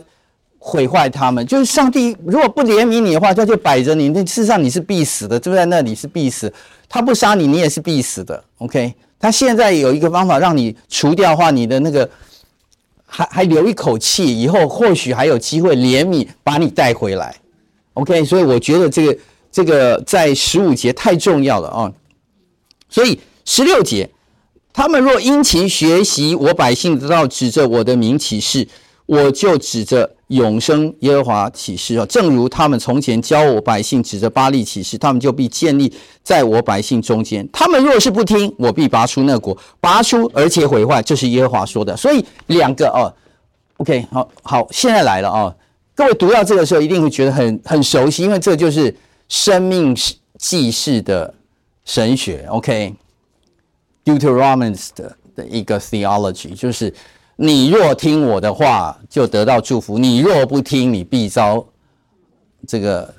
毁坏他们，就是上帝如果不怜悯你的话，他就摆着你，那事实上你是必死的，就在那里是必死。他不杀你，你也是必死的。OK，他现在有一个方法让你除掉的话，你的那个还还留一口气，以后或许还有机会怜悯把你带回来。OK，所以我觉得这个这个在十五节太重要了啊。所以十六节，他们若殷勤学习我百姓的道，指着我的名起誓，我就指着永生耶和华起誓啊！正如他们从前教我百姓指着巴力起誓，他们就必建立在我百姓中间。他们若是不听，我必拔出那国，拔出而且毁坏。这是耶和华说的。所以两个哦，OK，好好，现在来了啊！各位读到这个时候，一定会觉得很很熟悉，因为这就是生命记事的。神学，OK，Deuteronomy 的的一个 theology，就是你若听我的话，就得到祝福；你若不听，你必遭这个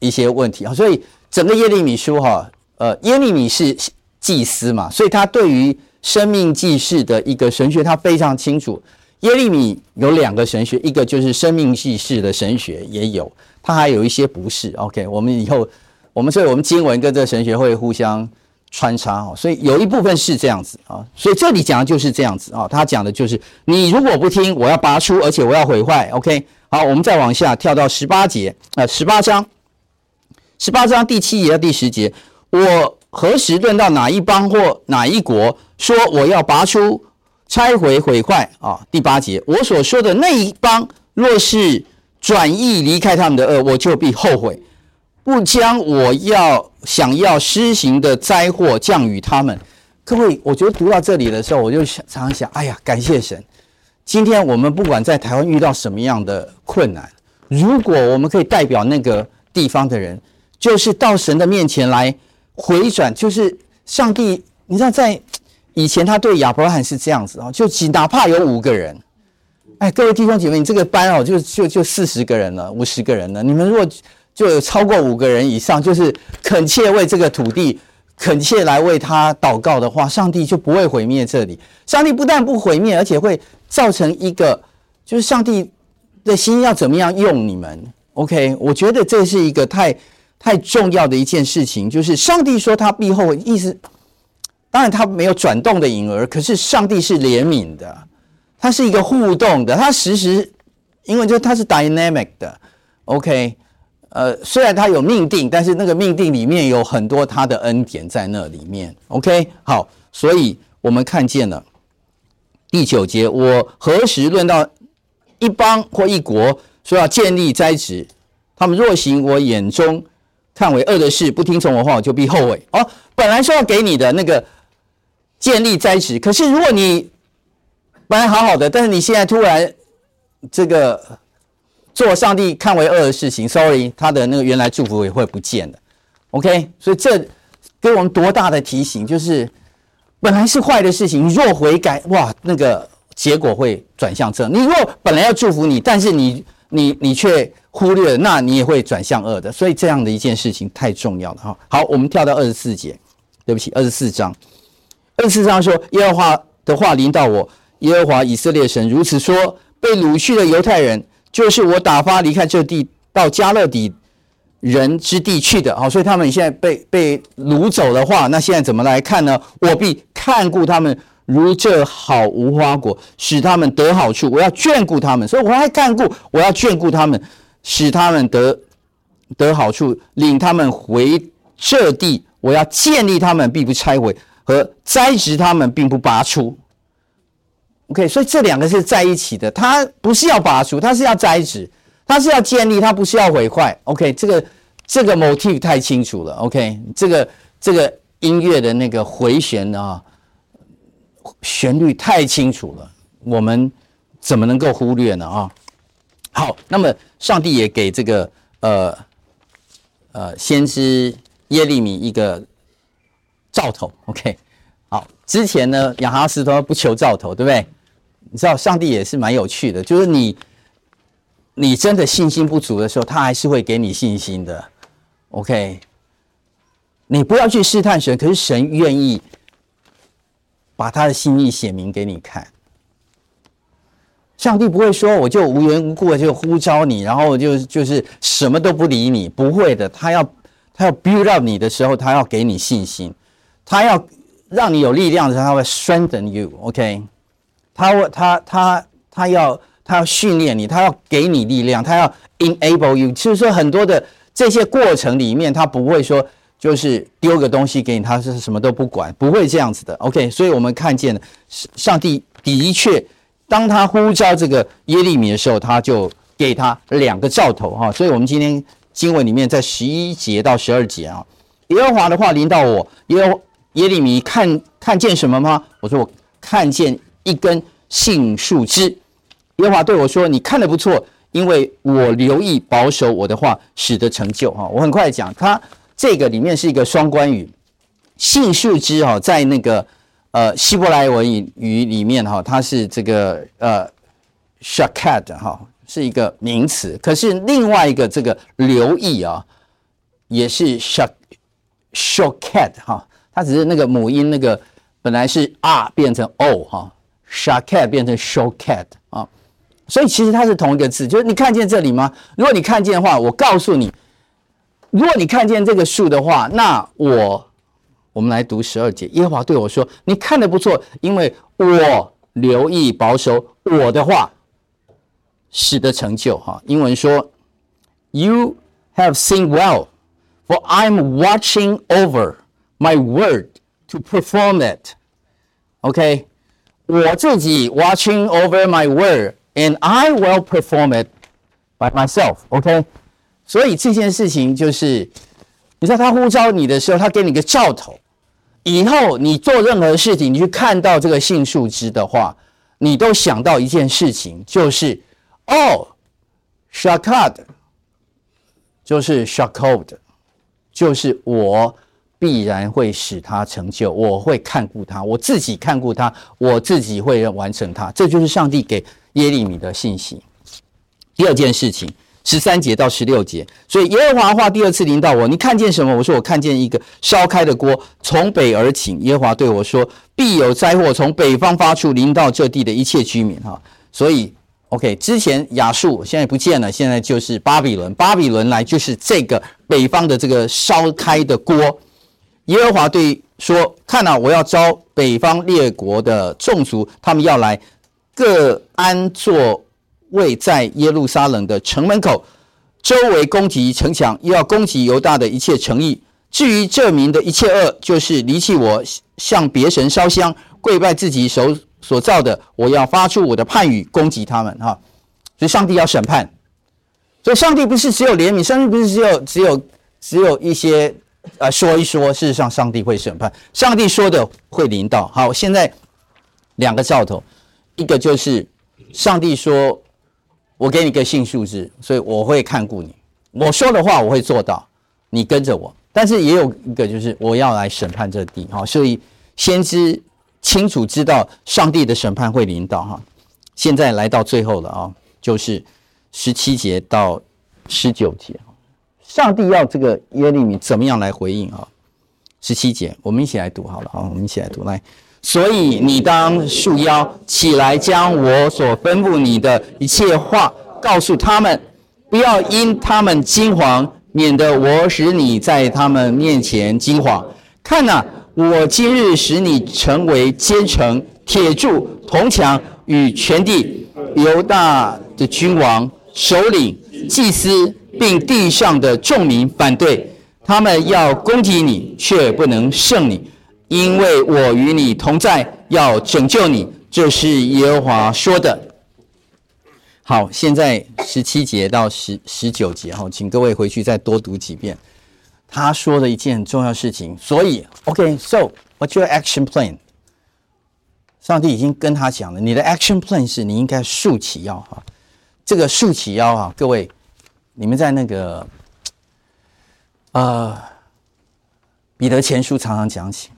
一些问题啊。所以整个耶利米书哈，呃，耶利米是祭司嘛，所以他对于生命祭事的一个神学，他非常清楚。耶利米有两个神学，一个就是生命祭事的神学也有，他还有一些不是。OK，我们以后我们所以我们经文跟这神学会互相穿插哦，所以有一部分是这样子啊，所以这里讲的就是这样子啊，他讲的就是你如果不听，我要拔出，而且我要毁坏。OK，好，我们再往下跳到十八节啊，十八章，十八章第七节到第十节，我何时论到哪一邦或哪一国，说我要拔出？拆毁毁坏啊！第八节，我所说的那一邦，若是转意离开他们的恶，我就必后悔，不将我要想要施行的灾祸降与他们。各位，我觉得读到这里的时候，我就想常常想，哎呀，感谢神！今天我们不管在台湾遇到什么样的困难，如果我们可以代表那个地方的人，就是到神的面前来回转，就是上帝，你知道在。以前他对亚伯拉罕是这样子啊，就哪怕有五个人，哎，各位弟兄姐妹，你这个班哦，就就就四十个人了，五十个人了。你们如果就有超过五个人以上，就是恳切为这个土地恳切来为他祷告的话，上帝就不会毁灭这里。上帝不但不毁灭，而且会造成一个，就是上帝的心要怎么样用你们？OK，我觉得这是一个太太重要的一件事情，就是上帝说他必后意思。当然，他没有转动的影儿，可是上帝是怜悯的，他是一个互动的，他时时，因为就他是 dynamic 的，OK，呃，虽然他有命定，但是那个命定里面有很多他的恩典在那里面，OK，好，所以我们看见了第九节，我何时论到一邦或一国说要建立栽植，他们若行我眼中看为恶的事，不听从我话，我就必后悔。哦，本来说要给你的那个。建立栽植，可是如果你本来好好的，但是你现在突然这个做上帝看为恶的事情，sorry，他的那个原来祝福也会不见的。OK，所以这给我们多大的提醒，就是本来是坏的事情，你若悔改，哇，那个结果会转向正。你若本来要祝福你，但是你你你却忽略了，那你也会转向恶的。所以这样的一件事情太重要了哈。好，我们跳到二十四节，对不起，二十四章。二十四章说：“耶和华的话临到我，耶和华以色列神如此说：被掳去的犹太人，就是我打发离开这地到迦勒底人之地去的。好，所以他们现在被被掳走的话，那现在怎么来看呢？我必看顾他们如这好无花果，使他们得好处。我要眷顾他们，所以我还看顾，我要眷顾他们，使他们得得好处，领他们回这地。我要建立他们，并不拆毁。”和栽植他们，并不拔出。OK，所以这两个是在一起的。他不是要拔出，他是要摘植，他是要建立，他不是要毁坏。OK，这个这个 motif 太清楚了。OK，这个这个音乐的那个回旋啊，旋律太清楚了，我们怎么能够忽略呢？啊，好，那么上帝也给这个呃呃先知耶利米一个。兆头，OK，好。之前呢，亚哈斯都不求兆头，对不对？你知道上帝也是蛮有趣的，就是你你真的信心不足的时候，他还是会给你信心的，OK。你不要去试探神，可是神愿意把他的心意写明给你看。上帝不会说我就无缘无故的就呼召你，然后就就是什么都不理你，不会的。他要他要 build up 你的时候，他要给你信心。他要让你有力量的时候，他会 strengthen you，OK？他会，他他他要他要训练你，他要给你力量，他要 enable you。就是说，很多的这些过程里面，他不会说就是丢个东西给你，他是什么都不管，不会这样子的，OK？所以我们看见上帝的确，当他呼召这个耶利米的时候，他就给他两个兆头哈。所以我们今天经文里面在十一节到十二节啊，耶和华的话临到我，耶。耶利米看看见什么吗？我说我看见一根杏树枝。耶华对我说：“你看得不错，因为我留意保守我的话，使得成就。”哈，我很快讲，它这个里面是一个双关语。杏树枝哈，在那个呃希伯来文语语里面哈，它是这个呃 shakad 哈，是一个名词。可是另外一个这个留意啊，也是 shak shoked 哈。它只是那个母音那个本来是 R 变成 O 哈，Shaket 变成 Shoket 啊，所以其实它是同一个字。就是你看见这里吗？如果你看见的话，我告诉你，如果你看见这个树的话，那我我们来读十二节。耶和华对我说：“你看的不错，因为我留意保守我的话，使得成就。”哈，英文说：“You have seen well, for I'm watching over my word。” To perform it, OK，我自己 watching over my word, and I will perform it by myself, OK。所以这件事情就是，你知道他呼召你的时候，他给你个兆头，以后你做任何事情，你去看到这个杏树枝的话，你都想到一件事情，就是哦，Shakad，就是 Shakod，就是我。必然会使他成就，我会看顾他，我自己看顾他，我自己会完成他。这就是上帝给耶利米的信息。第二件事情，十三节到十六节，所以耶和华话第二次临到我，你看见什么？我说我看见一个烧开的锅从北而起。耶和华对我说，必有灾祸从北方发出，临到这地的一切居民。哈，所以 OK，之前亚述现在不见了，现在就是巴比伦，巴比伦来就是这个北方的这个烧开的锅。耶和华对说：“看哪，我要招北方列国的众族，他们要来，各安座位在耶路撒冷的城门口，周围攻击城墙，又要攻击犹大的一切城邑。至于这民的一切恶，就是离弃我，向别神烧香，跪拜自己手所造的，我要发出我的判语攻击他们。”哈，所以上帝要审判。所以上帝不是只有怜悯，上帝不是只有只有只有一些。呃，说一说，事实上，上帝会审判。上帝说的会临到。好，现在两个兆头，一个就是上帝说：“我给你个性数字，所以我会看顾你。我说的话我会做到，你跟着我。”但是也有一个就是我要来审判这地。好，所以先知清楚知道上帝的审判会临到。哈，现在来到最后了啊，就是十七节到十九节。上帝要这个耶利米怎么样来回应啊？十七节，我们一起来读好了啊，我们一起来读来。所以你当束腰起来，将我所吩咐你的一切话告诉他们，不要因他们惊惶，免得我使你在他们面前惊惶。看哪，我今日使你成为坚城、铁柱、铜墙，与全地犹大的君王、首领、祭司。并地上的众民反对，他们要攻击你，却不能胜你，因为我与你同在，要拯救你。这是耶和华说的。好，现在十七节到十十九节，哈，请各位回去再多读几遍。他说的一件很重要事情，所以，OK，So what's your action plan？上帝已经跟他讲了，你的 action plan 是你应该竖起腰，哈，这个竖起腰，哈，各位。你们在那个，呃，彼得前书常常讲起，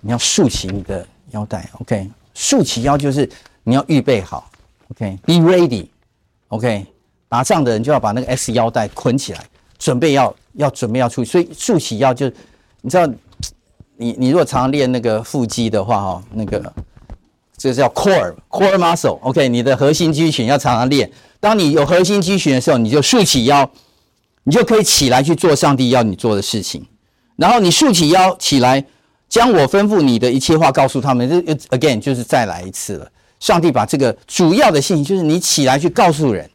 你要竖起你的腰带，OK？竖起腰就是你要预备好，OK？Be ready，OK？打仗的人就要把那个 S 腰带捆起来，准备要要准备要出去。所以竖起腰就，你知道，你你如果常常练那个腹肌的话，哈，那个这个叫 core core muscle，OK？你的核心肌群要常常练。当你有核心肌群的时候，你就竖起腰，你就可以起来去做上帝要你做的事情。然后你竖起腰起来，将我吩咐你的一切话告诉他们。这 again 就是再来一次了。上帝把这个主要的信息，就是你起来去告诉人。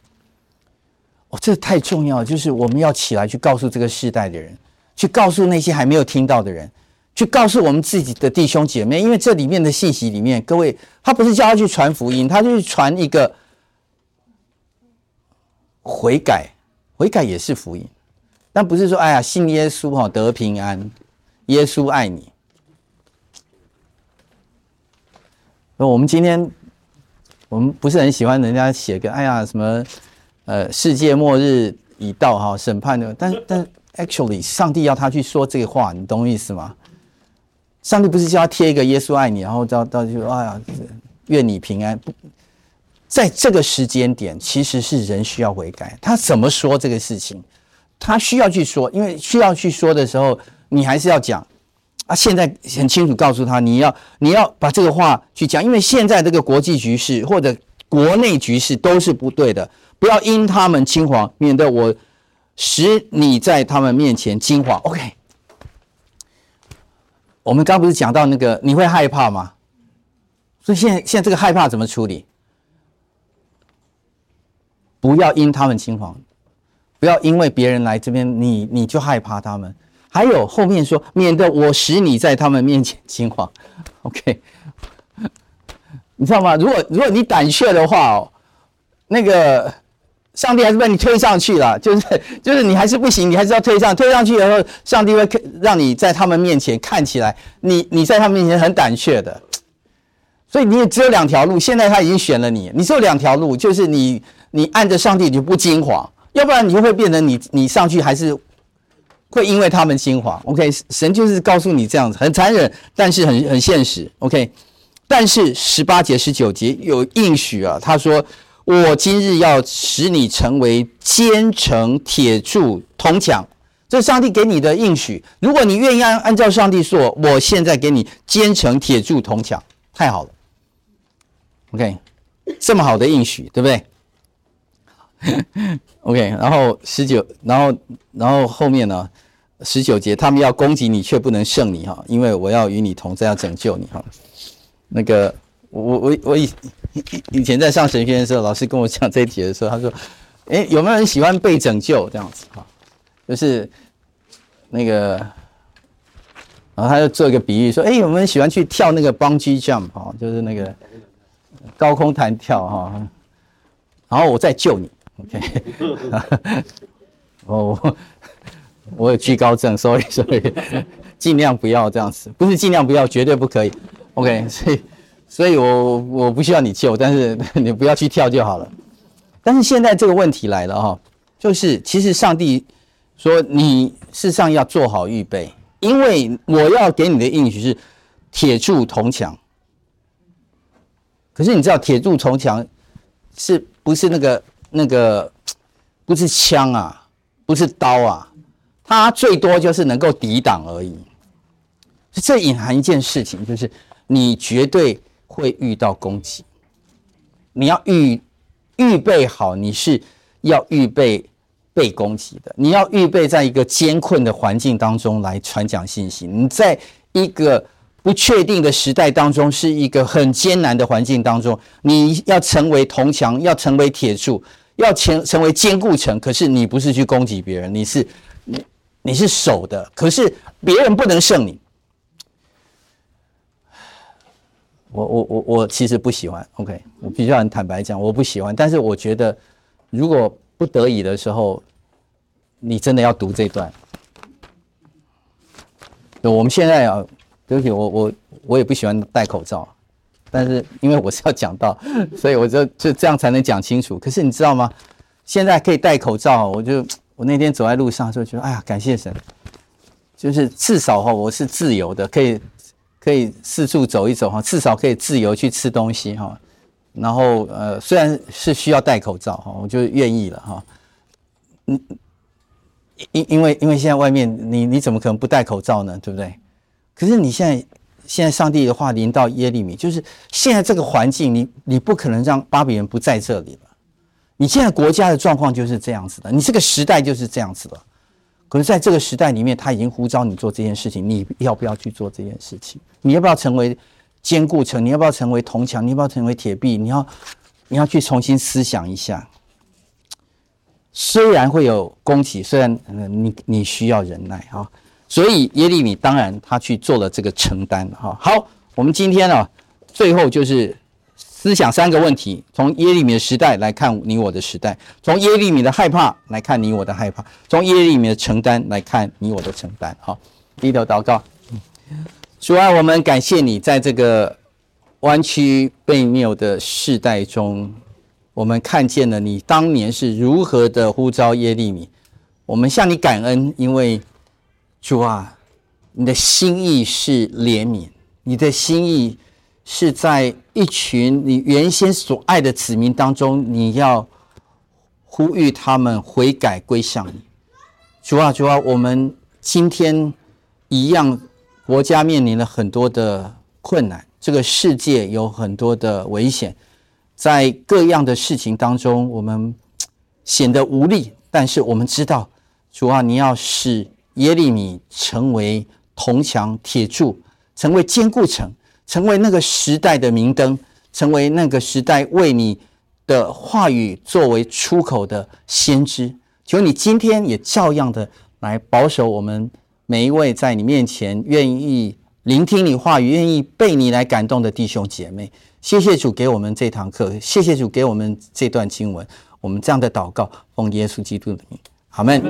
哦，这太重要了，就是我们要起来去告诉这个世代的人，去告诉那些还没有听到的人，去告诉我们自己的弟兄姐妹。因为这里面的信息里面，各位，他不是叫他去传福音，他就是传一个。悔改，悔改也是福音，但不是说哎呀信耶稣哈得平安，耶稣爱你。那我们今天我们不是很喜欢人家写个哎呀什么呃世界末日已到哈审判的，但但 actually 上帝要他去说这个话，你懂我意思吗？上帝不是叫他贴一个耶稣爱你，然后到到就哎呀愿你平安。在这个时间点，其实是人需要悔改。他怎么说这个事情？他需要去说，因为需要去说的时候，你还是要讲。啊，现在很清楚告诉他，你要你要把这个话去讲，因为现在这个国际局势或者国内局势都是不对的，不要因他们轻狂，免得我使你在他们面前惊慌。OK，我们刚不是讲到那个你会害怕吗？所以现在现在这个害怕怎么处理？不要因他们惊慌，不要因为别人来这边，你你就害怕他们。还有后面说，免得我使你在他们面前惊慌。OK，你知道吗？如果如果你胆怯的话哦，那个上帝还是把你推上去了，就是就是你还是不行，你还是要推上，推上去以后，上帝会让你在他们面前看起来，你你在他们面前很胆怯的。所以你也只有两条路，现在他已经选了你，你只有两条路，就是你你按着上帝你就不惊慌，要不然你就会变成你你上去还是。会因为他们惊慌，OK？神就是告诉你这样子，很残忍，但是很很现实，OK？但是十八节、十九节有应许啊，他说：“我今日要使你成为坚城、铁柱、铜墙。”这是上帝给你的应许。如果你愿意按按照上帝说，我现在给你坚城、铁柱、铜墙，太好了，OK？这么好的应许，对不对？OK，然后十九，然后然后后面呢？十九节，他们要攻击你，却不能胜你哈，因为我要与你同在，要拯救你哈。那个，我我我以以以前在上神学的时候，老师跟我讲这一节的时候，他说：“诶，有没有人喜欢被拯救这样子哈？就是那个，然后他就做一个比喻说：诶，有没有人喜欢去跳那个蹦极 jump 哈？就是那个高空弹跳哈？然后我再救你。” OK，哦，我有惧高症，sorry sorry，尽量不要这样子，不是尽量不要，绝对不可以。OK，所以，所以我我不需要你救，但是 你不要去跳就好了。但是现在这个问题来了哈，就是其实上帝说你事实上要做好预备，因为我要给你的应许是铁柱铜墙。可是你知道铁柱铜墙是不是那个？那个不是枪啊，不是刀啊，它最多就是能够抵挡而已。这隐含一件事情，就是你绝对会遇到攻击，你要预预备好，你是要预备被攻击的，你要预备在一个艰困的环境当中来传讲信息。你在一个不确定的时代当中，是一个很艰难的环境当中，你要成为铜墙，要成为铁柱。要成成为坚固城，可是你不是去攻击别人，你是你你是守的，可是别人不能胜你。我我我我其实不喜欢，OK，我必须要很坦白讲，我不喜欢。但是我觉得，如果不得已的时候，你真的要读这段。我们现在啊，对不起，我我我也不喜欢戴口罩。但是因为我是要讲到，所以我就就这样才能讲清楚。可是你知道吗？现在可以戴口罩，我就我那天走在路上就觉得，哎呀，感谢神，就是至少哈，我是自由的，可以可以四处走一走哈，至少可以自由去吃东西哈。然后呃，虽然是需要戴口罩哈，我就愿意了哈。嗯，因因为因为现在外面你你怎么可能不戴口罩呢？对不对？可是你现在。现在上帝的话临到耶利米，就是现在这个环境，你你不可能让巴比伦不在这里了。你现在国家的状况就是这样子的，你这个时代就是这样子了。可是在这个时代里面，他已经呼召你做这件事情，你要不要去做这件事情？你要不要成为坚固城？你要不要成为铜墙？你要不要成为铁壁？你要你要去重新思想一下。虽然会有攻击，虽然你你需要忍耐啊。所以耶利米当然他去做了这个承担哈。好，我们今天呢，最后就是思想三个问题：从耶利米的时代来看你我的时代；从耶利米的害怕来看你我的害怕；从耶利米的承担来看你我的承担。好，低头祷告。主啊，我们感谢你，在这个弯曲悖谬的世代中，我们看见了你当年是如何的呼召耶利米。我们向你感恩，因为。主啊，你的心意是怜悯，你的心意是在一群你原先所爱的子民当中，你要呼吁他们悔改归向你。主啊，主啊，我们今天一样国家面临了很多的困难，这个世界有很多的危险，在各样的事情当中，我们显得无力。但是我们知道，主啊，你要使耶利米成为铜墙铁柱，成为坚固城，成为那个时代的明灯，成为那个时代为你的话语作为出口的先知。求你今天也照样的来保守我们。每一位在你面前愿意聆听你话语、愿意被你来感动的弟兄姐妹，谢谢主给我们这堂课，谢谢主给我们这段经文，我们这样的祷告，奉耶稣基督的名，阿门。